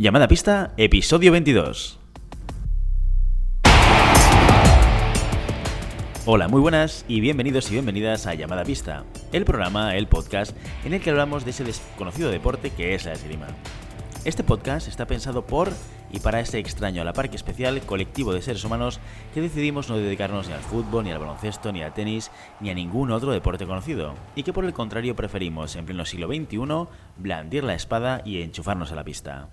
Llamada pista, episodio 22. Hola, muy buenas y bienvenidos y bienvenidas a Llamada Pista, el programa, el podcast en el que hablamos de ese desconocido deporte que es la esgrima. Este podcast está pensado por y para ese extraño a la parque especial colectivo de seres humanos que decidimos no dedicarnos ni al fútbol, ni al baloncesto, ni al tenis, ni a ningún otro deporte conocido, y que por el contrario preferimos en pleno siglo XXI blandir la espada y enchufarnos a la pista.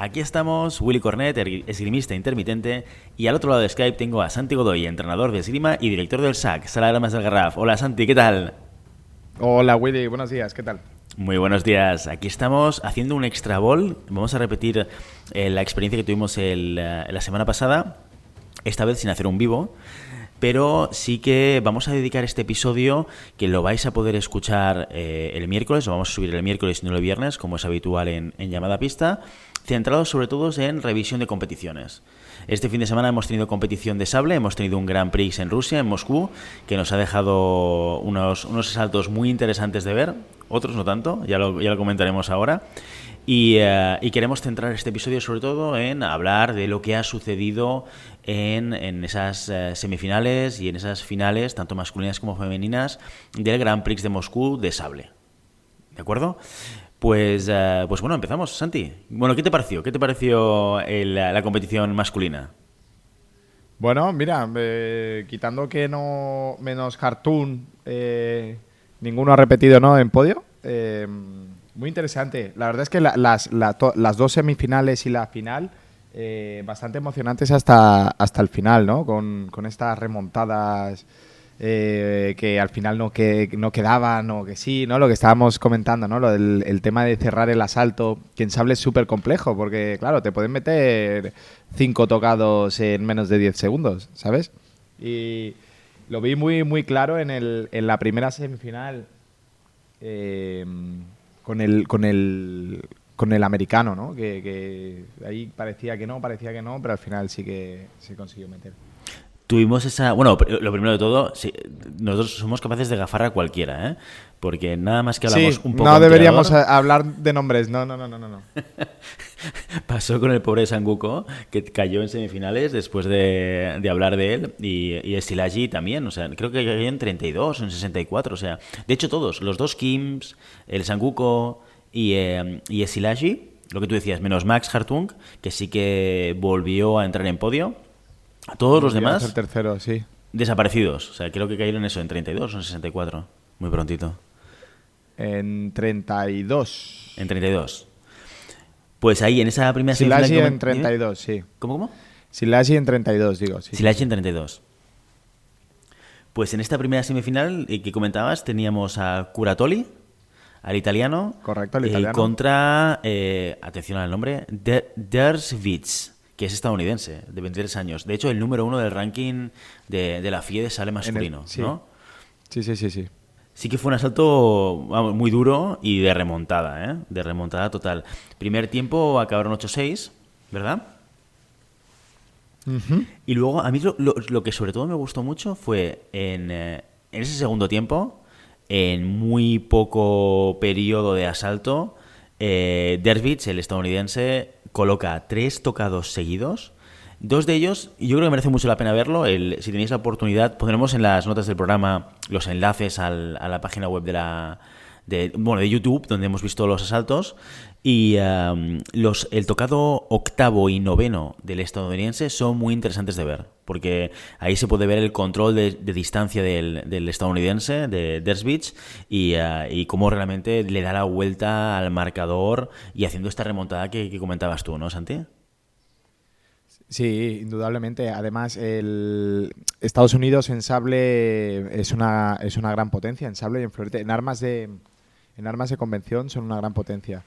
Aquí estamos, Willy Cornet, esgrimista intermitente, y al otro lado de Skype tengo a Santi Godoy, entrenador de esgrima y director del SAC, Sala de del Garraf. Hola Santi, ¿qué tal? Hola Willy, buenos días, ¿qué tal? Muy buenos días. Aquí estamos haciendo un extra ball. Vamos a repetir eh, la experiencia que tuvimos eh, la semana pasada, esta vez sin hacer un vivo. Pero sí que vamos a dedicar este episodio que lo vais a poder escuchar eh, el miércoles, lo vamos a subir el miércoles y no el viernes, como es habitual en, en llamada pista, centrado sobre todo en revisión de competiciones. Este fin de semana hemos tenido competición de sable, hemos tenido un Grand Prix en Rusia, en Moscú, que nos ha dejado unos, unos saltos muy interesantes de ver, otros no tanto, ya lo, ya lo comentaremos ahora. Y, eh, y, queremos centrar este episodio sobre todo en hablar de lo que ha sucedido en, en esas eh, semifinales y en esas finales, tanto masculinas como femeninas, del Grand Prix de Moscú de sable. ¿De acuerdo? Pues, uh, pues bueno, empezamos, Santi. Bueno, ¿qué te pareció? ¿Qué te pareció la competición masculina? Bueno, mira, eh, quitando que no menos cartoon, eh, ninguno ha repetido ¿no? en podio. Eh, muy interesante. La verdad es que la, las, la, las, dos semifinales y la final, bastante emocionantes hasta, hasta el final, ¿no? Con, con estas remontadas eh, que al final no, que, no quedaban o que sí, ¿no? Lo que estábamos comentando, ¿no? Lo del el tema de cerrar el asalto, que en sable es súper complejo, porque claro, te pueden meter cinco tocados en menos de 10 segundos, ¿sabes? Y lo vi muy, muy claro en, el, en la primera semifinal eh, con el... Con el con el americano, ¿no? Que, que ahí parecía que no, parecía que no, pero al final sí que se consiguió meter. Tuvimos esa. Bueno, lo primero de todo, sí, nosotros somos capaces de gafar a cualquiera, ¿eh? Porque nada más que hablamos sí, un poco. No deberíamos hablar de nombres, no, no, no, no. no. Pasó con el pobre Sanguko, que cayó en semifinales después de, de hablar de él, y, y Estilaji también, o sea, creo que cayó en 32 o en 64, o sea, de hecho todos, los dos Kims, el Sanguko y, eh, y Estilaji, lo que tú decías, menos Max Hartung, que sí que volvió a entrar en podio todos los demás. El tercero, sí. Desaparecidos. O sea, creo que cayeron eso en 32 o en 64. Muy prontito. En 32. En 32. Pues ahí, en esa primera semifinal... Silashi en 32, sí. ¿Cómo, cómo? Silashi en 32, digo. Sí, Silashi en 32. Pues en esta primera semifinal eh, que comentabas teníamos a Curatoli, al italiano. Correcto, al italiano. Eh, contra, eh, atención al nombre, Der Derswitz que es estadounidense, de 23 años. De hecho, el número uno del ranking de, de la FIE de sale masculino, sí. ¿no? Sí, sí, sí, sí. Sí que fue un asalto vamos, muy duro y de remontada, ¿eh? De remontada total. Primer tiempo acabaron 8-6, ¿verdad? Uh -huh. Y luego, a mí lo, lo, lo, que sobre todo me gustó mucho fue en, eh, en ese segundo tiempo, en muy poco periodo de asalto, eh, el estadounidense, coloca tres tocados seguidos. Dos de ellos, yo creo que merece mucho la pena verlo. Si tenéis la oportunidad, pondremos en las notas del programa los enlaces al, a la página web de la, de, bueno, de YouTube, donde hemos visto los asaltos. Y los, el tocado octavo y noveno del estadounidense son muy interesantes de ver, porque ahí se puede ver el control de, distancia del, del, estadounidense, de Dersvich, y, uh, y cómo realmente le da la vuelta al marcador y haciendo esta remontada que, comentabas tú, ¿no, Santi? Sí, indudablemente. Además, el Estados Unidos en sable es una, es una gran potencia, en sable y. En armas de, en armas de convención son una gran potencia.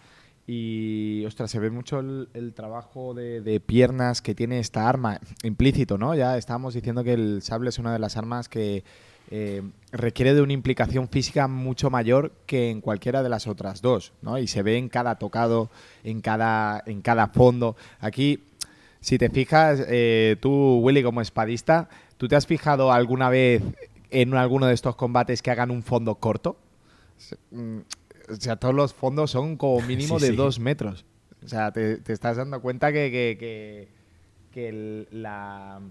Y, ostras, se ve mucho el, trabajo de, piernas que tiene esta arma, implícito, ¿no? Ya estábamos diciendo que el sable es una de las armas que eh, requiere de una implicación física mucho mayor que en cualquiera de las otras dos, ¿no? Y se ve en cada tocado, en cada, en cada fondo. Aquí, si te fijas, eh, tú, Willy, como espadista, ¿tú te has fijado alguna vez en alguno de estos combates que hagan un fondo corto? O sea, todos los fondos son como mínimo Sí, de sí. dos metros. O sea, te, estás dando cuenta que, la,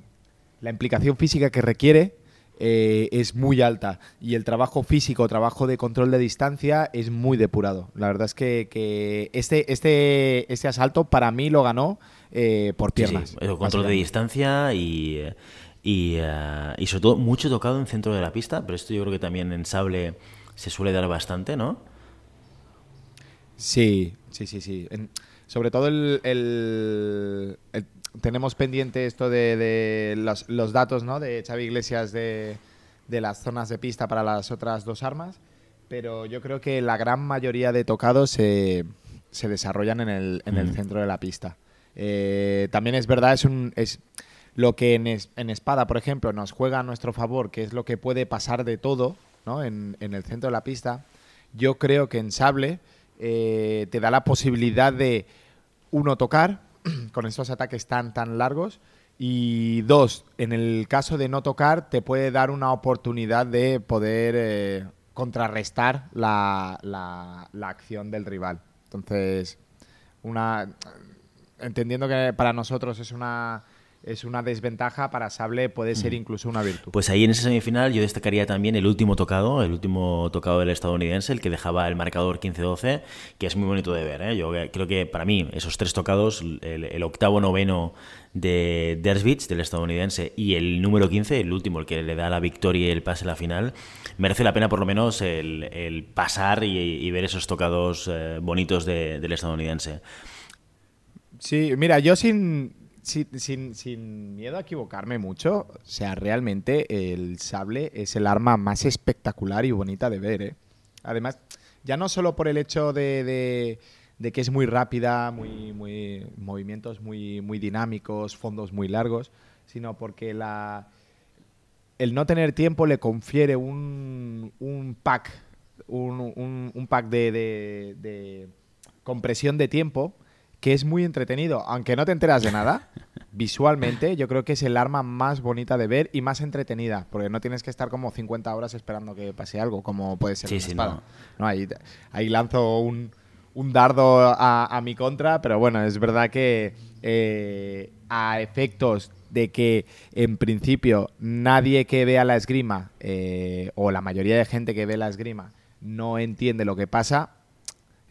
la, implicación física que requiere eh, es muy alta y el trabajo físico, trabajo de control de distancia es muy depurado. La verdad es que, este, este, este asalto para mí lo ganó eh, por piernas. el control de distancia y, y, eh, y, sobre todo mucho tocado en centro de la pista, pero esto yo creo que también en sable se suele dar bastante, ¿no? Sí, sí, sí, sí. sobre todo el, tenemos pendiente esto de, los, datos ¿no? de Xavi Iglesias de, las zonas de pista para las otras dos armas, pero yo creo que la gran mayoría de tocados se, desarrollan en el, mm. centro de la pista. Eh, también es verdad, es, un, es lo que en, espada, por ejemplo, nos juega a nuestro favor, que es lo que puede pasar de todo ¿no? en, el centro de la pista. Yo creo que en sable eh, te da la posibilidad de, uno, tocar, con esos ataques tan, tan largos. Y dos, en el caso de no tocar, te puede dar una oportunidad de poder eh, contrarrestar la, la, acción del rival. Entonces, una entendiendo que para nosotros es una es una desventaja, para Sable puede ser incluso una virtud. Pues ahí en esa semifinal yo destacaría también el último tocado, el último tocado del estadounidense, el que dejaba el marcador 15-12, que es muy bonito de ver. ¿eh? Yo creo que para mí esos tres tocados, el, octavo noveno de Dersvich, del estadounidense, y el número 15, el último, el que le da la victoria y el pase a la final, merece la pena por lo menos el, pasar y, ver esos tocados eh, bonitos del estadounidense. Sí, mira, yo sin, sin, sin, miedo a equivocarme mucho, o sea, realmente el sable es el arma más espectacular y bonita de ver, ¿eh? Además, ya no solo por el hecho de, de, que es muy rápida, muy, muy movimientos muy, muy dinámicos, fondos muy largos, sino porque la, el no tener tiempo le confiere un, un pack, un, un, pack de, de, de compresión de tiempo que es muy entretenido, aunque no te enteras de nada. Visualmente, yo creo que es el arma más bonita de ver y más entretenida, porque no tienes que estar como 50 horas esperando que pase algo, como puede ser sí, espada. No. ahí, ahí, lanzo un, un dardo a, mi contra, pero bueno, es verdad que eh, a efectos de que en principio nadie que vea la esgrima, eh, o la mayoría de gente que ve la esgrima, no entiende lo que pasa,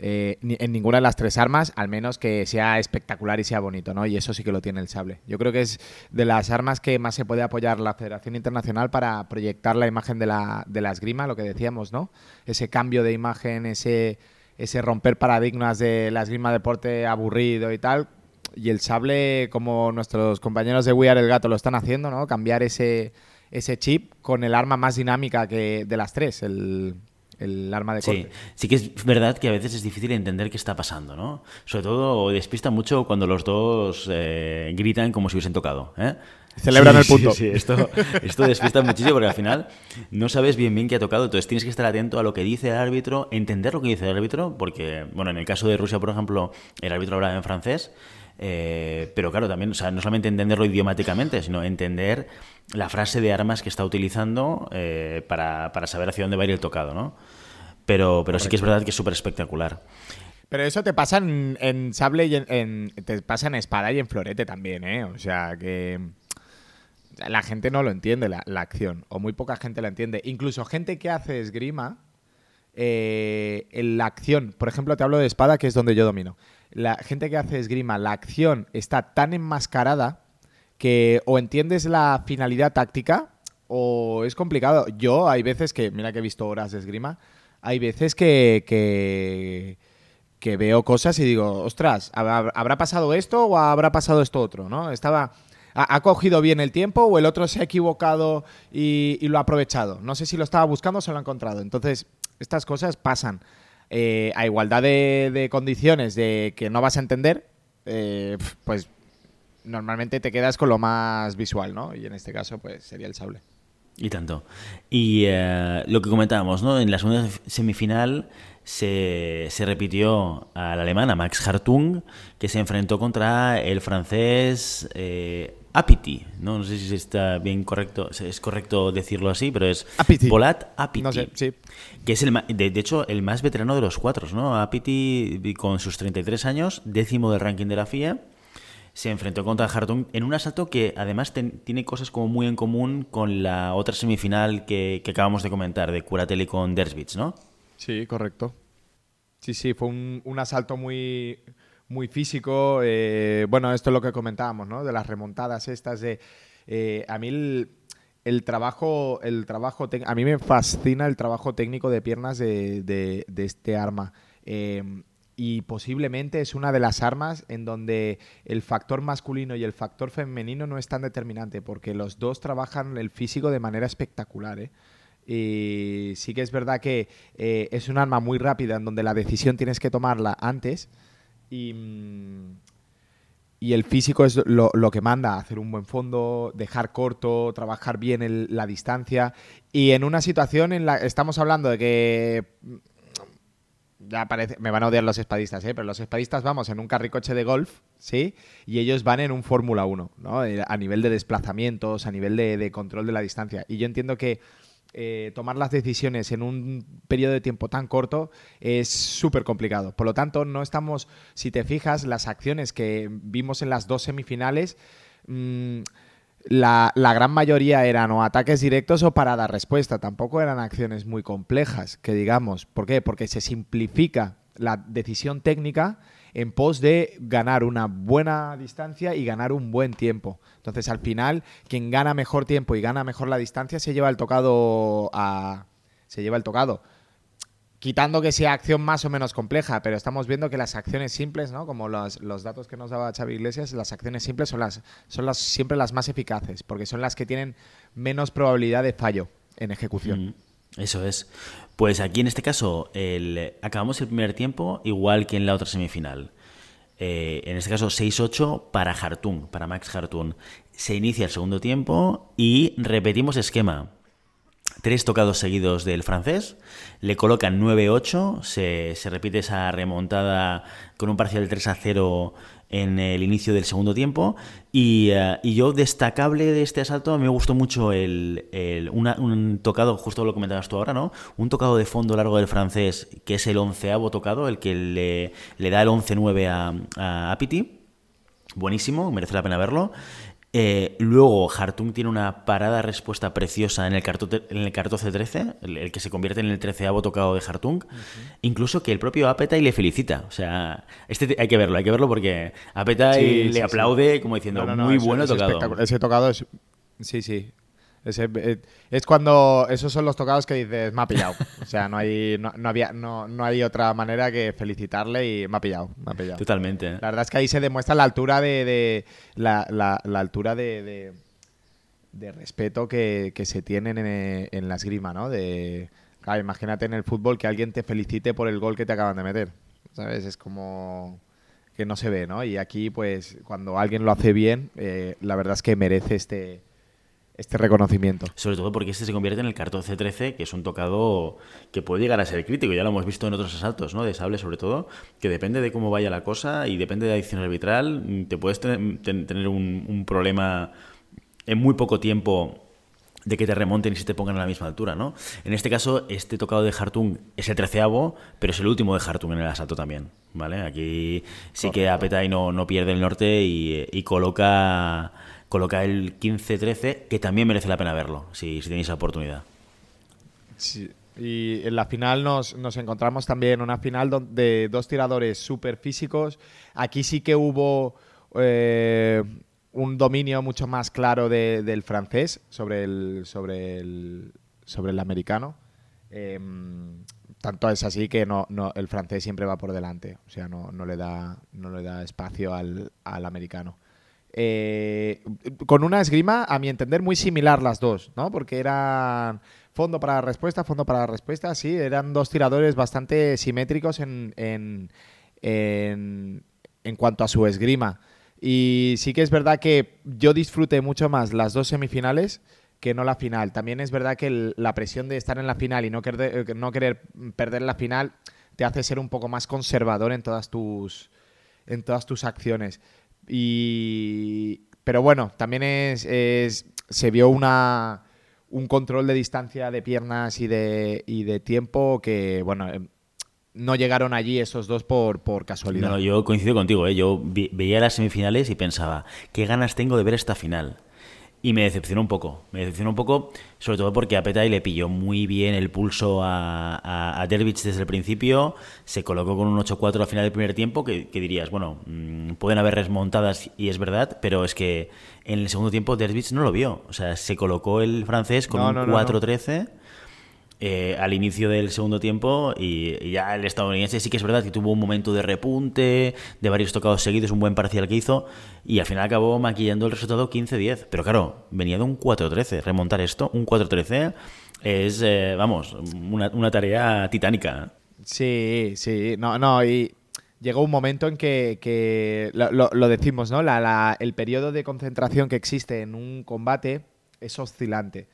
eh, en ninguna de las tres armas, al menos que sea espectacular y sea bonito, ¿no? Y eso sí que lo tiene el sable. Yo creo que es de las armas que más se puede apoyar la Federación Internacional para proyectar la imagen de la, de la esgrima, lo que decíamos, ¿no? Ese cambio de imagen, ese, ese romper paradigmas de la esgrima deporte aburrido y tal. Y el sable, como nuestros compañeros de We Are el Gato lo están haciendo, ¿no? Cambiar ese, ese chip con el arma más dinámica que de las tres, el, el arma de corte. Sí, sí que es verdad que a veces es difícil entender qué está pasando, ¿no? Sobre todo despista mucho cuando los dos eh, gritan como si hubiesen tocado, ¿eh? Celebran el punto. Sí, esto, esto despista muchísimo porque al final no sabes bien bien qué ha tocado, entonces tienes que estar atento a lo que dice el árbitro, entender lo que dice el árbitro, porque, bueno, en el caso de Rusia, por ejemplo, el árbitro hablaba en francés, eh, pero claro, también, o sea, no solamente entenderlo idiomáticamente, sino entender la frase de armas que está utilizando eh, para, saber hacia dónde va a ir el tocado, ¿no? Pero, pero sí que es verdad que es súper espectacular. Pero eso te pasa en, sable y en, te pasa en espada y en florete también, ¿eh? O sea que la gente no lo entiende la, acción o muy poca gente la entiende. Incluso gente que hace esgrima, eh, en la acción, por ejemplo, te hablo de espada que es donde yo domino la gente que hace esgrima, la acción está tan enmascarada que o entiendes la finalidad táctica o es complicado. Yo hay veces que, mira que he visto horas de esgrima, hay veces que, que, veo cosas y digo, ostras, ¿habrá pasado esto o habrá pasado esto otro? ¿no? Estaba... ¿Ha, cogido bien el tiempo o el otro se ha equivocado y, y, lo ha aprovechado? No sé si lo estaba buscando o se lo ha encontrado. Entonces, estas cosas pasan. Eh, a igualdad de, condiciones de que no vas a entender, eh, pues normalmente te quedas con lo más visual, ¿no? Y en este caso, pues sería el sable. Y tanto. Y eh, lo que comentábamos, ¿no? En la segunda semifinal se, se repitió al alemán, a Max Hartung, que se enfrentó contra el francés Apiti. ¿no? no sé si está bien correcto, es correcto decirlo así, pero es Apiti. Polat Apiti. No sé, sí. Que es el de, de hecho el más veterano de los cuatro, ¿no? Apiti con sus 33 años, décimo del ranking de la FIA, se enfrentó contra Hartung en un asalto que además ten- tiene cosas como muy en común con la otra semifinal que, que acabamos de comentar, de Curatelli con Dersbits, ¿no? Sí, correcto. Sí, sí, fue un, un asalto muy, muy físico. eh, bueno, esto es lo que comentábamos, ¿no? De las remontadas estas de... eh, a mí el, trabajo, el trabajo a mí me fascina el trabajo técnico de piernas de, de- este arma. Eh, y posiblemente es una de las armas en donde el factor masculino y el factor femenino no es tan determinante, porque los dos trabajan el físico de manera espectacular, ¿eh? Y sí que es verdad que es un arma muy rápida en donde la decisión tienes que tomarla antes y, y el físico es lo, lo que manda, hacer un buen fondo, dejar corto, trabajar bien la distancia y en una situación en la estamos hablando de que ya parece, me van a odiar los espadistas, ¿eh? pero los espadistas vamos en un carricoche de golf, ¿sí? Y ellos van en un Fórmula 1, ¿no? Eh, A nivel de desplazamientos, a nivel de, de control de la distancia. Y yo entiendo que eh, tomar las decisiones en un periodo de tiempo tan corto es súper complicado. Por lo tanto, no estamos, si te fijas, las acciones que vimos en las dos semifinales, mm, la, la gran mayoría eran o ataques directos o parada respuesta. Tampoco eran acciones muy complejas, que digamos. ¿Por qué? Porque se simplifica la decisión técnica en pos de ganar una buena distancia y ganar un buen tiempo. Entonces, al final, quien gana mejor tiempo y gana mejor la distancia se lleva el tocado a. se lleva el tocado. Quitando que sea acción más o menos compleja, pero estamos viendo que las acciones simples, ¿no? Como los, datos que nos daba Xavi Iglesias, las acciones simples son las, son las siempre las más eficaces, porque son las que tienen menos probabilidad de fallo en ejecución. Mm, Eso es. Pues aquí en este caso acabamos el primer tiempo igual que en la otra semifinal. Eh, en este caso 6-8 para Hartung, para Max Hartung. Se inicia el segundo tiempo y repetimos esquema. Tres tocados seguidos del francés, le colocan 9-8, se, se repite esa remontada con un parcial 3-0 en el inicio del segundo tiempo. Y, eh, y yo, destacable de este asalto, me gustó mucho el, el- un tocado, justo lo comentabas tú ahora, ¿no? Un tocado de fondo largo del francés, que es el onceavo tocado, el que le, le da el 11-9 a, a Apiti. Buenísimo, merece la pena verlo. Eh, luego, Hartung tiene una parada respuesta preciosa en el, en el 14-13, el, el que se convierte en el 13avo tocado de Hartung. Incluso que el propio Apetai le felicita. O sea, este te- hay que verlo, hay que verlo porque Apetai Sí, le sí, aplaude como diciendo, No, no, no, muy bueno tocado. espectacular. Ese tocado es. Sí, sí. Ese, eh, es cuando. Esos son los tocados que dices, me ha pillado. O sea, no hay, no, no había, no, no hay otra manera que felicitarle y me ha pillado. Me ha pillado. Totalmente. ¿eh? La verdad es que ahí se demuestra la altura de. de- la, la- la altura de, de, de respeto que, que se tienen en, en la esgrima, ¿no? De. Claro, imagínate en el fútbol que alguien te felicite por el gol que te acaban de meter. ¿Sabes? Es como que no se ve, ¿no? Y aquí, pues, cuando alguien lo hace bien, eh, la verdad es que merece este, este reconocimiento. Sobre todo porque este se convierte en el 14-13, que es un tocado que puede llegar a ser crítico. Ya lo hemos visto en otros asaltos, ¿no? De sable, sobre todo, que depende de cómo vaya la cosa y depende de la adicción arbitral, mm, te puedes tener, ten- tener un, un problema en muy poco tiempo de que te remonten y se te pongan a la misma altura, ¿no? En este caso, este tocado de Hartung es el treceavo, pero es el último de Hartung en el asalto también, ¿vale? Aquí sí que Apetai no, no pierde el norte y, y coloca, coloca el 15-13, que también merece la pena verlo, si, tenéis la oportunidad. Sí. Y en la final nos, nos encontramos también una final de dos tiradores súper físicos. Aquí sí que hubo eh, un dominio mucho más claro de- del francés sobre el, sobre el, sobre el americano. Em, tanto es así que no, no, el francés siempre va por delante. O sea, no, no le, da, no le da espacio al, al americano. Eh, con una esgrima, a mi entender, muy similar las dos, ¿no? Porque eran fondo para la respuesta, fondo para la respuesta, sí, eran dos tiradores bastante simétricos en, en, en, en cuanto a su esgrima. Y sí que es verdad que yo disfruté mucho más las dos semifinales que no la final. También es verdad que la presión de estar en la final y no querer, no querer perder la final te hace ser un poco más conservador en todas tus, en todas tus acciones. Y, pero bueno, también es, se vio una, un control de distancia de piernas y de, y de tiempo que, bueno, em, no llegaron allí esos dos por, por casualidad. No, yo coincido contigo, ¿eh? yo veía las semifinales y pensaba, qué ganas tengo de ver esta final. Y me decepcionó un poco. Me decepcionó un poco, sobre todo porque a Petay le pilló muy bien el pulso a, a, desde el principio. Se colocó con un 8-4 al final del primer tiempo, que, dirías, bueno, mm, pueden haber remontadas y es verdad, pero es que en el segundo tiempo Dervich no lo vio. O sea, se colocó el francés con un 4-13 eh, al inicio del segundo tiempo y, ya el estadounidense sí que es verdad que tuvo un momento de repunte, de varios tocados seguidos, un buen parcial que hizo y al final acabó maquillando el resultado 15-10. Pero claro, venía de un 4-13. Remontar esto, un 4-13, es, eh, vamos, una, tarea titánica. Sí, sí, no, no, y llegó un momento en que, lo, decimos, ¿no? el periodo de concentración que existe en un combate es oscilante.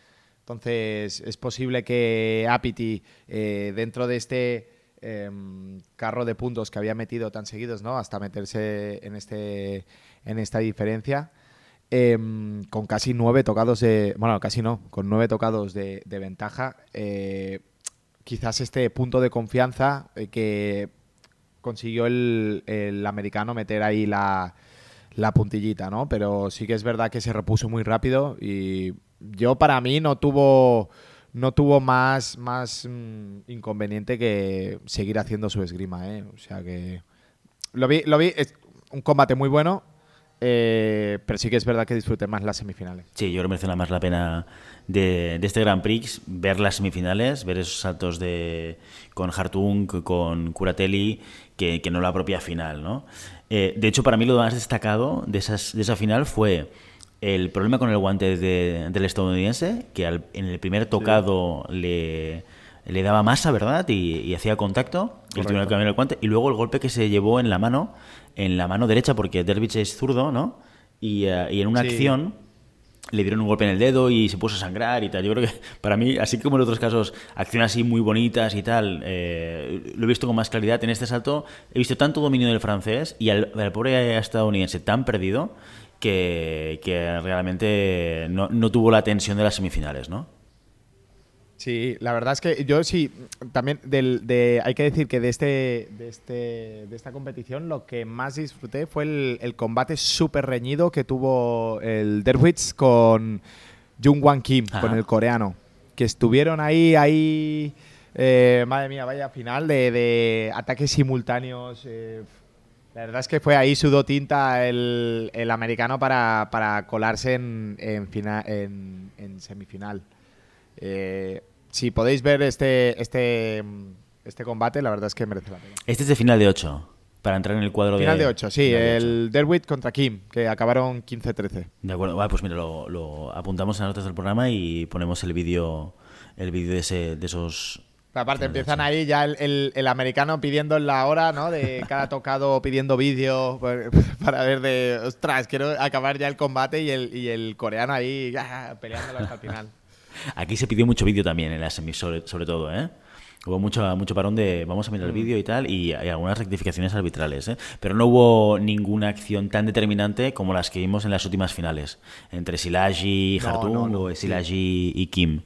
Entonces, es posible que Apity, eh, dentro de este em, carro de puntos que había metido tan seguidos, ¿no? Hasta meterse en, este, en esta diferencia, em, con casi nueve tocados de. Bueno, casi no, con nueve tocados de, ventaja. Eh, quizás este punto de confianza eh, que consiguió el, el, americano meter ahí la, la puntillita, ¿no? Pero sí que es verdad que se repuso muy rápido y yo para mí no tuvo no tuvo más, más mm, inconveniente que seguir haciendo su esgrima, ¿eh? O sea que lo vi, lo vi, es un combate muy bueno, eh, pero sí que es verdad que disfruté más las semifinales. Sí, yo creo que merece más la pena de, este Grand Prix ver las semifinales, ver esos saltos de con Hartung, con Curatelli, que, no la propia final, ¿no? Eh, de hecho, para mí lo más destacado de, esas, de esa final fue el problema con el guante del estadounidense, que en el primer tocado le, le, daba masa, ¿verdad? Y, hacía contacto. Y el el guante. Y luego el golpe que se llevó en la mano, en la mano derecha, porque Dervich es zurdo, ¿no? Y, eh, en una acción le dieron un golpe en el dedo y se puso a sangrar y tal. Yo creo que para mí, así como en otros casos, acciones así muy bonitas y tal, eh, lo he visto con más claridad. En este salto he visto tanto dominio del francés y al, al pobre estadounidense tan perdido que, realmente no, tuvo la tensión de las semifinales, ¿no? Sí, la verdad es que yo sí, también del, de, hay que decir que de, este, de, este, de esta competición lo que más disfruté fue el, combate súper reñido que tuvo el Derwitz con Jung Wan Kim, con el coreano, que estuvieron ahí, ahí, eh, madre mía, vaya final de, ataques simultáneos. Eh, la verdad es que fue ahí sudó tinta el, americano para, colarse en, en, semifinal. Eh, si podéis ver este, este, este combate, la verdad es que merece la pena. Este es de final de 8, para entrar en el cuadro final de... Final de 8, sí, el Derwit contra Kim, que acabaron 15-13. De acuerdo, pues mira, lo, apuntamos en las notas del programa y ponemos el vídeo el vídeo de, de esos aparte, empiezan ahí ya el, el, americano pidiendo la hora, ¿no? De cada tocado pidiendo vídeo para ver de, ostras, quiero acabar ya el combate y el, y el coreano ahí ya, peleándolo hasta el final. Aquí se pidió mucho vídeo también en la semis, sobre, todo, ¿eh? Hubo mucho, mucho parón de vamos a mirar el mm. vídeo y tal, y hay algunas rectificaciones arbitrales, ¿eh? Pero no hubo ninguna acción tan determinante como las que vimos en las últimas finales, entre Silagi y Hartung o Silagi y Kim.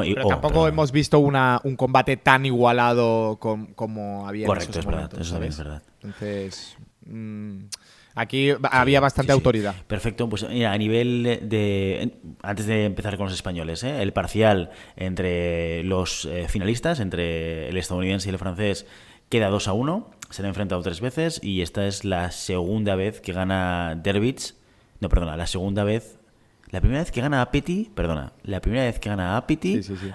Pero tampoco hemos visto una, un combate tan igualado como había Correcto, en esos es verdad, eso es verdad. Entonces, mm, aquí había bastante autoridad. Perfecto, pues a nivel de, Antes de empezar con los españoles, ¿eh? el parcial entre los eh, finalistas, entre el estadounidense y el francés, queda 2 a 1. Se han enfrentado tres veces y esta es la segunda vez que gana Derbich. No, perdona, la segunda vez la primera vez que gana a Petty, perdona, la primera vez que gana a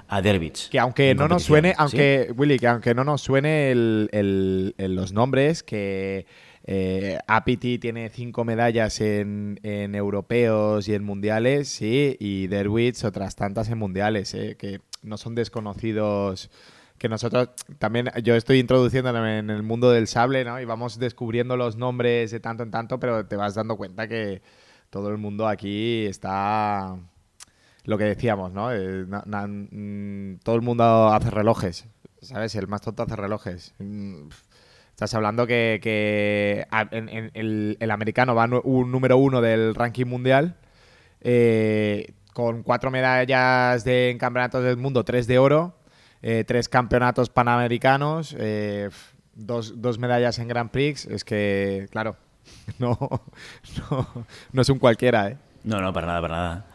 a Derbich. Que aunque no nos suene, aunque, Willy, que aunque no nos suene el, los nombres, que eh, Apity tiene cinco medallas en, europeos y en mundiales, sí, y Derwitz otras tantas en mundiales, eh, que no son desconocidos. Que nosotros también, yo estoy introduciéndome en el mundo del sable, ¿no? Y vamos descubriendo los nombres de tanto en tanto, pero te vas dando cuenta que todo el mundo aquí está lo que decíamos, ¿no? Eh, mm, todo el mundo hace relojes, ¿sabes? El más tonto hace relojes. Mm, estás hablando que, el, americano va un número uno del ranking mundial eh, con cuatro medallas de, en campeonatos del mundo, tres de oro, eh, tres campeonatos panamericanos, dos, dos medallas en Grand Prix. Es que, claro, no, no, no es un cualquiera, ¿eh? No, no, para nada, para nada.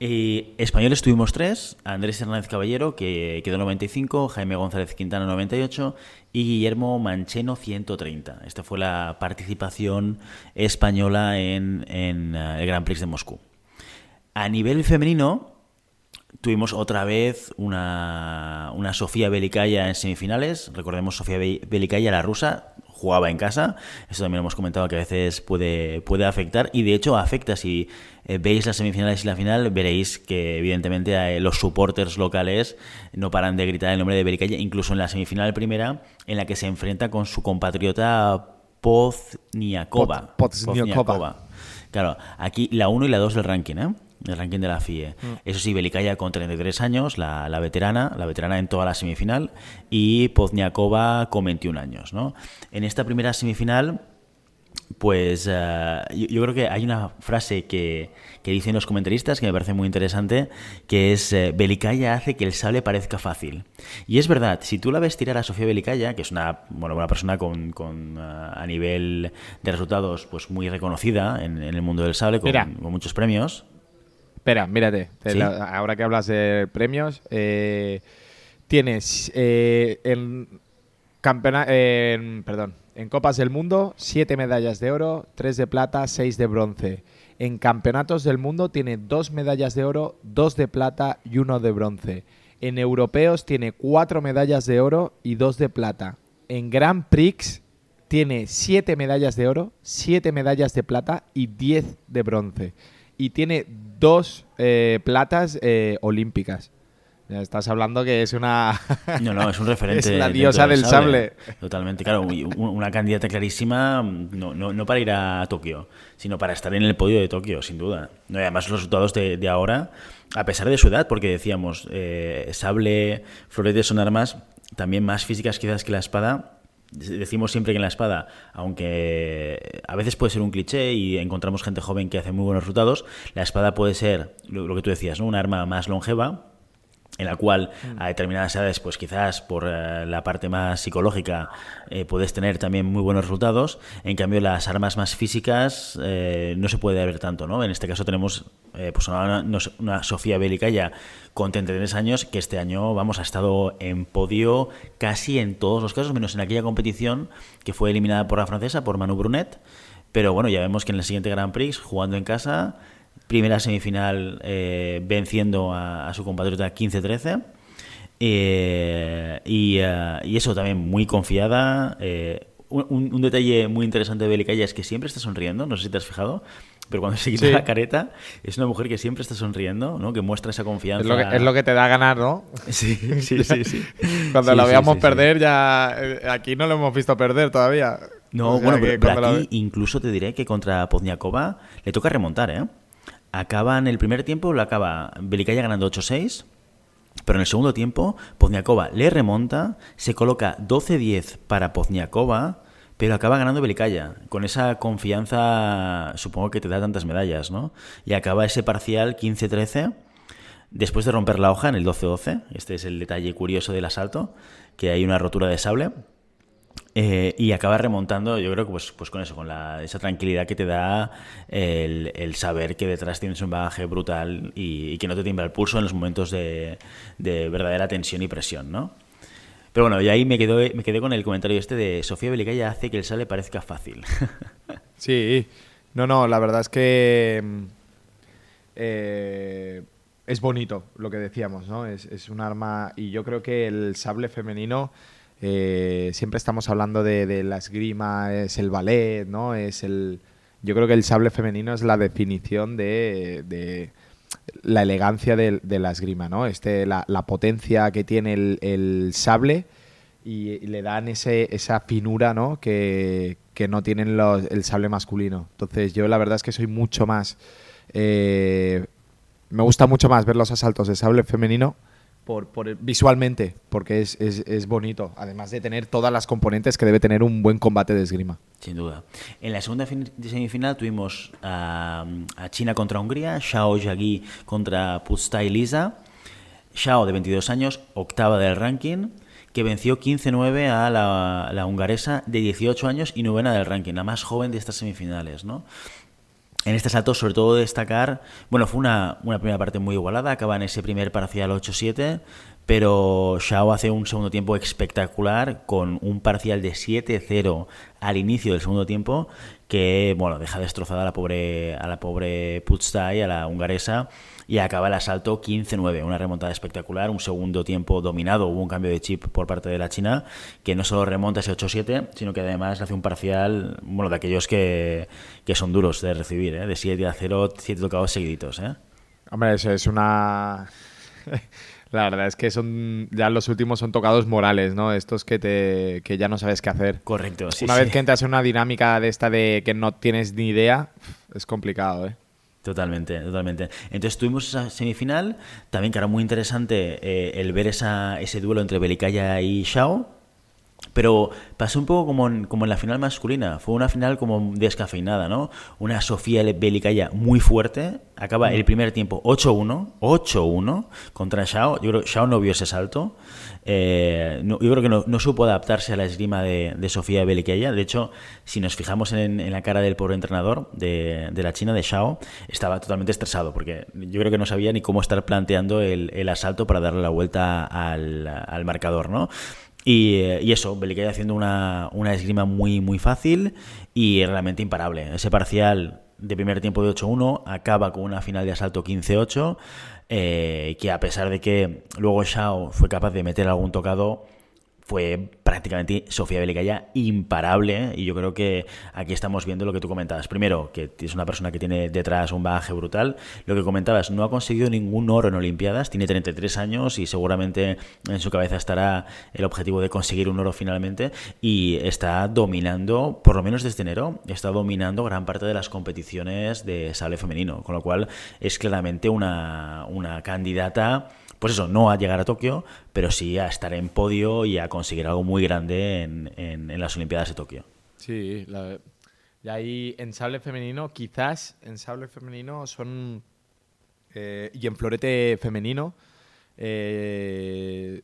Y españoles tuvimos tres, Andrés Hernández Caballero, que quedó 95, Jaime González Quintana 98 y Guillermo Mancheno 130. Esta fue la participación española en, en eh, el Grand Prix de Moscú. A nivel femenino, tuvimos otra vez una, una Sofía Belicaya en semifinales. Recordemos Sofía Belicaya, la rusa, jugaba en casa. Eso también hemos comentado que a veces puede, puede afectar y de hecho afecta. Si eh, veis las semifinales y la final, veréis que evidentemente eh, los supporters locales no paran de gritar el nombre de Bericaya, incluso en la semifinal primera, en la que se enfrenta con su compatriota Pozniakova. Pozniakova. Claro, aquí la 1 y la 2 del ranking, ¿eh? El ranking de la FIE. Mm. Eso sí, Belicaya con 33 años, la, la, veterana, la veterana en toda la semifinal, y Pozniakova con 21 años. ¿no? En esta primera semifinal, pues eh, yo, creo que hay una frase que, que, dicen los comentaristas que me parece muy interesante, que es eh, Belicaya hace que el sable parezca fácil. Y es verdad, si tú la ves tirar a Sofía Belicaya, que es una, bueno, una persona con, con eh, a nivel de resultados pues muy reconocida en, el mundo del sable, con, con muchos premios, Espera, mírate. ahora que hablas de premios, eh, tienes eh, en, en, perdón, en Copas del Mundo siete medallas de oro, tres de plata, seis de bronce. En Campeonatos del Mundo tiene dos medallas de oro, dos de plata y uno de bronce. En Europeos tiene cuatro medallas de oro y dos de plata. En Grand Prix tiene siete medallas de oro, siete medallas de plata y diez de bronce. Y tiene dos eh, platas eh, olímpicas. Estás hablando que es una. No, no, es un referente. es la diosa del sable. Totalmente, claro. Una candidata clarísima, no, no, para ir a Tokio, sino para estar en el podio de Tokio, sin duda. No, y además, los resultados de, ahora, a pesar de su edad, porque decíamos, eh, sable, floretes son armas también más físicas quizás que la espada, decimos siempre que en la espada, aunque a veces puede ser un cliché y encontramos gente joven que hace muy buenos resultados, la espada puede ser lo, que tú decías, ¿no? un arma más longeva en la cual mm. a determinadas edades, pues quizás por eh, la parte más psicológica eh, puedes tener también muy buenos resultados. En cambio, las armas más físicas eh, no se puede ver tanto, ¿no? En este caso tenemos pues una, una, Sofía Belicaya con 33 años que este año, vamos, ha estado en podio casi en todos los casos, menos en aquella competición que fue eliminada por la francesa, por Manu Brunet. Pero bueno, ya vemos que en el siguiente Grand Prix, jugando en casa, primera semifinal eh, venciendo a, su compatriota 15-13. Eh, eh, y, eso también muy confiada. Un, detalle muy interesante de Belicaya es que siempre está sonriendo, no sé si te has fijado, pero cuando se quita la careta es una mujer que siempre está sonriendo, ¿no? que muestra esa confianza. Es lo que, te da a ganar, ¿no? Sí, sí, sí. cuando la veamos perder, ya aquí no lo hemos visto perder todavía. No, bueno, pero, aquí incluso te diré que contra Pozniakova le toca remontar, ¿eh? Acaba en el primer tiempo, lo acaba Belicaya ganando 8-6. Pero en el segundo tiempo, Pozniakova le remonta, se coloca 12-10 para Pozniakova, pero acaba ganando Belicaya, con esa confianza, supongo que te da tantas medallas, ¿no? Y acaba ese parcial 15-13, después de romper la hoja en el 12-12, este es el detalle curioso del asalto, que hay una rotura de sable, eh, y acaba remontando, yo creo que pues, pues con eso, con la, esa tranquilidad que te da el, saber que detrás tienes un bagaje brutal y, que no te tiembla el pulso en los momentos de, verdadera tensión y presión, ¿no? Pero bueno, y ahí me, quedo, me quedé con el comentario este de Sofía Belicaya hace que el sale parezca fácil. sí, no, no, la verdad es que eh, es bonito lo que decíamos, ¿no? Es, es un arma y yo creo que el sable femenino eh, siempre estamos hablando de, la esgrima, es el ballet, ¿no? Es el. Yo creo que el sable femenino es la definición de, la elegancia de, la esgrima, ¿no? Este, la, potencia que tiene el, sable y, le dan ese, esa finura, ¿no? Que, no tienen el sable masculino. Entonces, yo la verdad es que soy mucho más. Eh, me gusta mucho más ver los asaltos de sable femenino por, visualmente, porque es, es, es, bonito, además de tener todas las componentes que debe tener un buen combate de esgrima. Sin duda. En la segunda semifinal tuvimos a, China contra Hungría, Xiao Yagi contra Pustai Lisa. Xiao, de 22 años, octava del ranking, que venció 15-9 a la, la, hungaresa de 18 años y novena del ranking, la más joven de estas semifinales, ¿no? En este salto, sobre todo destacar, bueno, fue una, una primera parte muy igualada, acaba en ese primer parcial 8-7, pero Xiao hace un segundo tiempo espectacular con un parcial de 7-0 al inicio del segundo tiempo que, bueno, deja destrozada a la pobre, a la pobre Putztai, a la hungaresa, y acaba el asalto 15-9, una remontada espectacular, un segundo tiempo dominado, hubo un cambio de chip por parte de la China, que no solo remonta ese 8-7, sino que además hace un parcial, bueno, de aquellos que, que son duros de recibir, ¿eh? de 7 a 0, 7 tocados seguiditos. ¿eh? Hombre, eso es una... La verdad es que son ya los últimos son tocados morales, ¿no? Estos que te que ya no sabes qué hacer. Correcto, sí. Una sí. vez que entras en una dinámica de esta de que no tienes ni idea, es complicado, ¿eh? Totalmente, totalmente. Entonces tuvimos esa semifinal, también que era muy interesante eh, el ver esa, ese duelo entre Belicaya y Shao, pero pasó un poco como en, como en la final masculina. Fue una final como descafeinada, ¿no? Una Sofía Belicaya muy fuerte. Acaba el primer tiempo 8-1. 8-1 contra Shao. Yo creo que Shao no vio ese salto. Eh, no, yo creo que no, no, supo adaptarse a la esgrima de, de Sofía Belicaya. De hecho, si nos fijamos en, en la cara del pobre entrenador de, de, la China, de Shao, estaba totalmente estresado porque yo creo que no sabía ni cómo estar planteando el, el asalto para darle la vuelta al, al marcador, ¿no? Y, y, eso, Belicaya haciendo una, una, esgrima muy, muy fácil y realmente imparable. Ese parcial de primer tiempo de 8-1 acaba con una final de asalto 15-8, eh, que a pesar de que luego Shao fue capaz de meter algún tocado, fue prácticamente Sofía Belicaya imparable y yo creo que aquí estamos viendo lo que tú comentabas. Primero, que es una persona que tiene detrás un bagaje brutal. Lo que comentabas, no ha conseguido ningún oro en Olimpiadas, tiene 33 años y seguramente en su cabeza estará el objetivo de conseguir un oro finalmente y está dominando, por lo menos desde enero, está dominando gran parte de las competiciones de sable femenino, con lo cual es claramente una, una candidata pues eso, no a llegar a Tokio, pero sí a estar en podio y a conseguir algo muy grande en, en, las Olimpiadas de Tokio. Sí, la, y ahí en sable femenino, quizás en sable femenino son. Eh, y en florete femenino. Eh,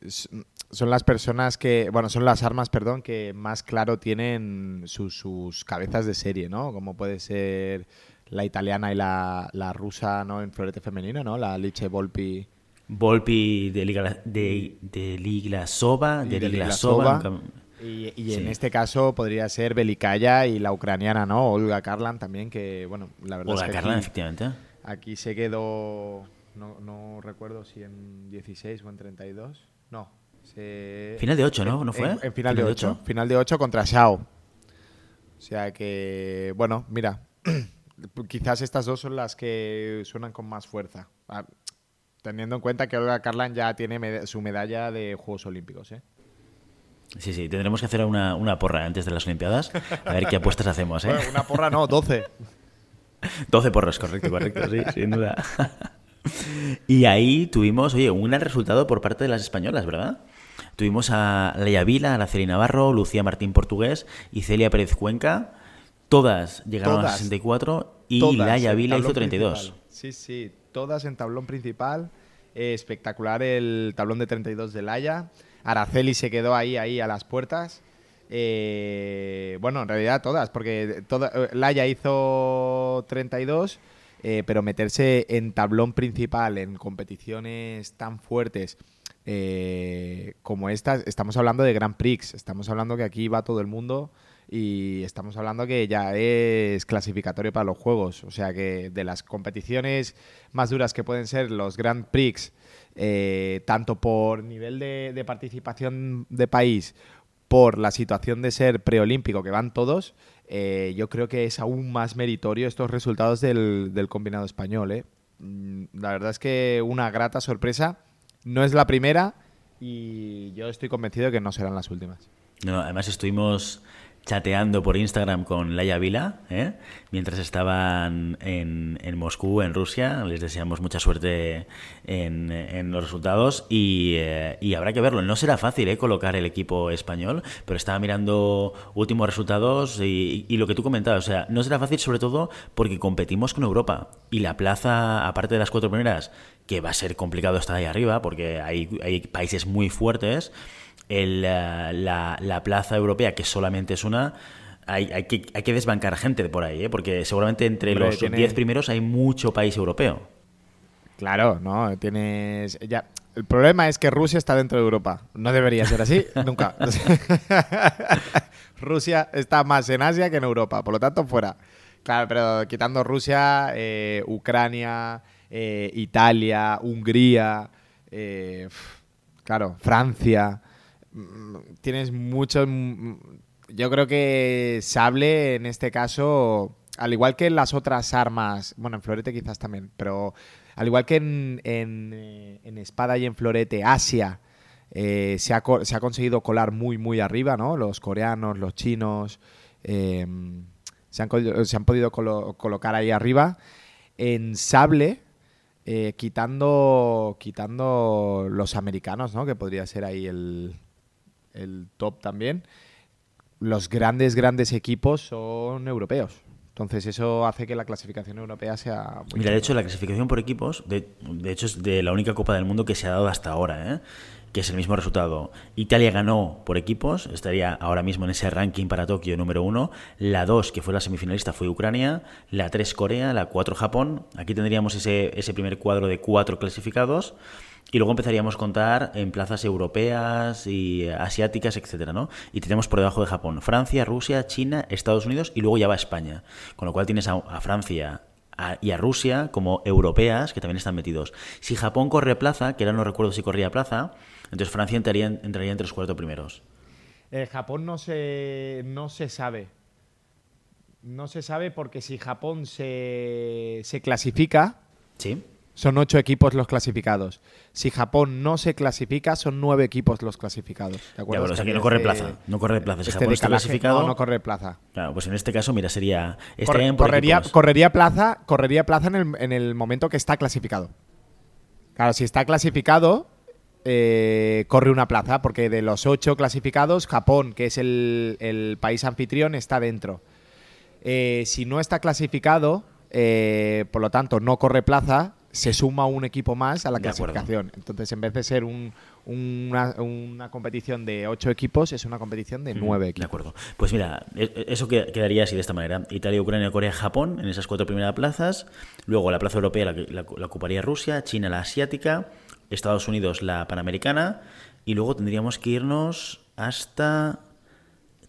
son las personas que, bueno, son las armas, perdón, que más claro tienen sus cabezas de serie, ¿no? Como puede ser la italiana y la, la rusa, ¿no? En florete femenino, ¿no? La Liche Volpi. Volpi de, Liga, de, de Liglasova, de, de Liglasova. Y, y sí. en este caso podría ser Belicaya y la ucraniana, ¿no? Olga Karlan también, que, bueno, la verdad Olga es que Karlan, aquí, efectivamente. Aquí se quedó, no, no, recuerdo si en 16 o en 32. No. Se... Final de 8, ¿no? ¿No fue? En, en final, final, de 8. 8. Final de 8 contra Xiao. O sea que, bueno, mira, quizás estas dos son las que suenan con más fuerza. Teniendo en cuenta que Olga Karlan ya tiene med su medalla de Juegos Olímpicos. ¿eh? Sí, sí, tendremos que hacer una, una, porra antes de las Olimpiadas, a ver qué apuestas hacemos. ¿eh? Bueno, una porra no, 12. 12 porros, correcto, correcto, sí, sin duda. y ahí tuvimos, oye, un gran resultado por parte de las españolas, ¿verdad? Tuvimos a Leia Vila, Araceli Navarro, Lucía Martín Portugués y Celia Pérez Cuenca. Todas llegaron todas, a 64 y Laia Vila hizo 32. Principal. Sí, sí, todas en tablón principal. Eh, espectacular el tablón de 32 de Laia. Araceli se quedó ahí, ahí a las puertas. Eh, bueno, en realidad todas, porque toda, Laia hizo 32, eh, pero meterse en tablón principal en competiciones tan fuertes eh, como estas, estamos hablando de Grand Prix, estamos hablando que aquí va todo el mundo y estamos hablando que ya es clasificatorio para los juegos, o sea que de las competiciones más duras que pueden ser los Grand Prix, eh, tanto por nivel de, participación de país, por la situación de ser preolímpico, que van todos, eh, yo creo que es aún más meritorio estos resultados del, del combinado español. ¿eh? La verdad es que una grata sorpresa, no es la primera y yo estoy convencido de que no serán las últimas. No, además estuvimos chateando por Instagram con Laia Vila, ¿eh? mientras estaban en, en, Moscú, en Rusia. Les deseamos mucha suerte en, en los resultados y, eh, y, habrá que verlo. No será fácil ¿eh? colocar el equipo español, pero estaba mirando últimos resultados y, y, lo que tú comentabas. O sea, no será fácil sobre todo porque competimos con Europa y la plaza, aparte de las cuatro primeras, que va a ser complicado estar ahí arriba porque hay, hay países muy fuertes el, eh, la, la, plaza europea, que solamente es una, hay, hay, que, hay que desbancar gente por ahí, ¿eh? porque seguramente entre Hombre, los 10 tiene... primeros hay mucho país europeo. Claro, no, tienes... Ya, el problema es que Rusia está dentro de Europa. No debería ser así, nunca. Rusia está más en Asia que en Europa, por lo tanto, fuera. Claro, pero quitando Rusia, eh, Ucrania, eh, Italia, Hungría, eh, claro, Francia tienes mucho. Yo creo que Sable en este caso, al igual que en las otras armas, bueno, en Florete quizás también, pero al igual que en, en, eh, Espada y en Florete, Asia eh, se, ha, se, ha, conseguido colar muy, muy arriba, ¿no? Los coreanos, los chinos, eh, se, han, se, han, podido colo colocar ahí arriba. En Sable, eh, quitando, quitando los americanos, ¿no? Que podría ser ahí el, el top también, los grandes, grandes equipos son europeos. Entonces eso hace que la clasificación europea sea... Muy Mira, de hecho, la clasificación por equipos, de, de, hecho, es de la única Copa del Mundo que se ha dado hasta ahora, ¿eh? que es el mismo resultado. Italia ganó por equipos, estaría ahora mismo en ese ranking para Tokio número uno. La 2, que fue la semifinalista, fue Ucrania. La 3, Corea. La 4, Japón. Aquí tendríamos ese, ese primer cuadro de cuatro clasificados. Y luego empezaríamos a contar en plazas europeas y asiáticas, etcétera, ¿no? Y tenemos por debajo de Japón Francia, Rusia, China, Estados Unidos y luego ya va España. Con lo cual tienes a, a Francia, a, y a Rusia como europeas que también están metidos. Si Japón corre plaza, que ahora no recuerdo si corría plaza, entonces Francia entraría, entraría entre los cuatro primeros. Eh, Japón no se, no se sabe. No se sabe porque si Japón se, se clasifica, ¿Sí? Son ocho equipos los clasificados. Si Japón no se clasifica, son nueve equipos los clasificados. sea que no corre plaza. No corre plaza. Si este Japón está clasificado. No, no corre plaza. Claro, pues en este caso, mira, sería. Corre, correría, correría, plaza, correría plaza en el, en el momento que está clasificado. Claro, si está clasificado, eh, corre una plaza, porque de los ocho clasificados, Japón, que es el, el país anfitrión, está dentro. Eh, si no está clasificado, eh, por lo tanto, no corre plaza, se suma un equipo más a la clasificación. Entonces, en vez de ser un, una, una, competición de ocho equipos, es una competición de nueve equipos. De acuerdo. Pues mira, e, e, eso quedaría así de esta manera. Italia, Ucrania, Corea, Japón, en esas cuatro primeras plazas. Luego la plaza europea la, la, la ocuparía Rusia, China la asiática, Estados Unidos la panamericana. Y luego tendríamos que irnos hasta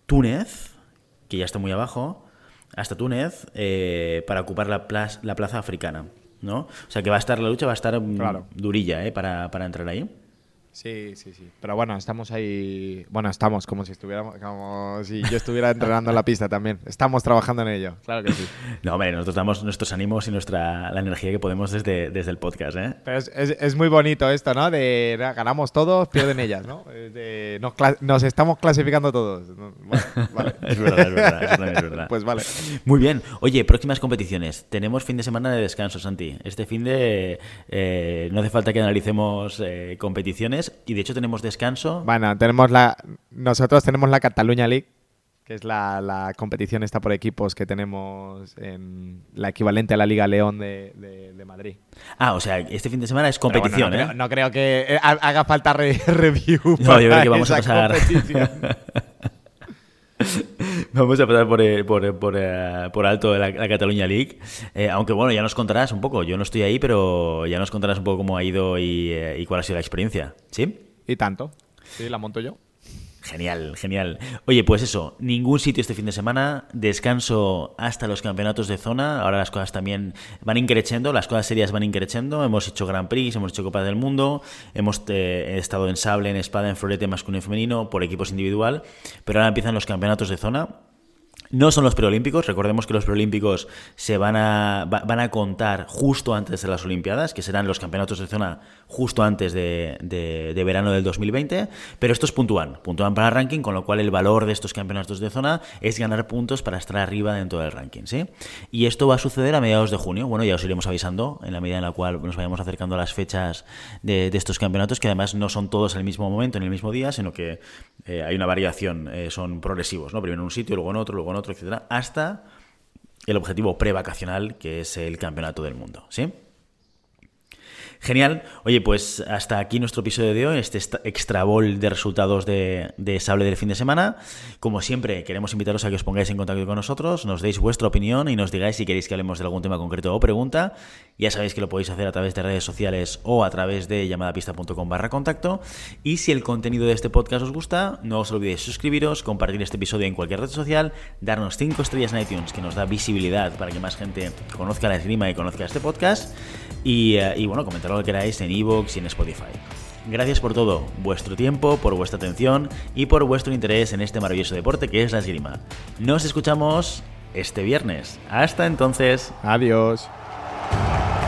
Túnez, que ya está muy abajo, hasta Túnez, eh, para ocupar la plaza, la plaza africana. ¿No? O sea que va a estar la lucha, va a estar claro. durilla ¿eh? para, para entrar ahí. Sí, sí, sí. Pero bueno, estamos ahí. Bueno, estamos como si estuviéramos, como si yo estuviera entrenando en la pista también. Estamos trabajando en ello, claro que sí. No, hombre, nosotros damos nuestros ánimos y nuestra la energía que podemos desde, desde el podcast, ¿eh? Pero es, es, es muy bonito esto, ¿no? De ganamos todos, pierden ellas, ¿no? De, nos, nos, estamos clasificando todos. Bueno, vale. es verdad, es verdad, eso también es verdad. pues vale. Muy bien. Oye, próximas competiciones. Tenemos fin de semana de descanso, Santi. Este fin de eh, no hace falta que analicemos eh, competiciones y de hecho tenemos descanso. Bueno, tenemos la nosotros tenemos la Cataluña League, que es la, la competición esta por equipos que tenemos en la equivalente a la Liga León de, de, de Madrid. Ah, o sea, este fin de semana es competición, bueno, ¿eh? no, creo, no, creo, que haga falta re review. No, yo creo que vamos a pasar. Vamos a pasar por, por, por, uh, por alto la, la, Cataluña League. Eh, aunque bueno, ya nos contarás un poco. Yo no estoy ahí, pero ya nos contarás un poco cómo ha ido y, eh, y cuál ha sido la experiencia. ¿Sí? Y tanto. Sí, la monto yo. Genial, genial. Oye, pues eso, ningún sitio este fin de semana, descanso hasta los campeonatos de zona. Ahora las cosas también van increciendo, las cosas serias van increciendo. Hemos hecho Grand Prix, hemos hecho Copa del Mundo, hemos eh, estado en sable, en espada, en florete masculino y femenino, por equipos individual. Pero ahora empiezan los campeonatos de zona No son los preolímpicos, recordemos que los preolímpicos se van a, van a contar justo antes de las Olimpiadas, que serán los campeonatos de zona justo antes de, de, verano del 2020, pero estos puntúan, puntúan para el ranking, con lo cual el valor de estos campeonatos de zona es ganar puntos para estar arriba dentro del ranking, ¿sí? Y esto va a suceder a mediados de junio, bueno, ya os iremos avisando en la medida en la cual nos vayamos acercando a las fechas de, estos campeonatos, que además no son todos en el mismo momento, en el mismo día, sino que eh, hay una variación, eh, son progresivos, ¿no? Primero en un sitio, luego en otro, luego en otro, hasta el objetivo prevacacional, que es el campeonato del mundo, ¿sí? Genial. Oye, pues hasta aquí nuestro episodio de hoy, este extra bol de resultados de, Sable del fin de semana. Como siempre, queremos invitaros a que os pongáis en contacto con nosotros, nos deis vuestra opinión y nos digáis si queréis que hablemos de algún tema concreto o pregunta. Ya sabéis que lo podéis hacer a través de redes sociales o a través de llamadapista.com barra contacto. Y si el contenido de este podcast os gusta, no os olvidéis suscribiros, compartir este episodio en cualquier red social, darnos 5 estrellas en iTunes, que nos da visibilidad para que más gente conozca la esgrima y conozca este podcast. Y, eh, y bueno, comentar lo que queráis en iVoox y en Spotify. Gracias por todo, vuestro tiempo, por vuestra atención y por vuestro interés en este maravilloso deporte que es la esgrima. Nos escuchamos este viernes. Hasta entonces. Adiós. Bye.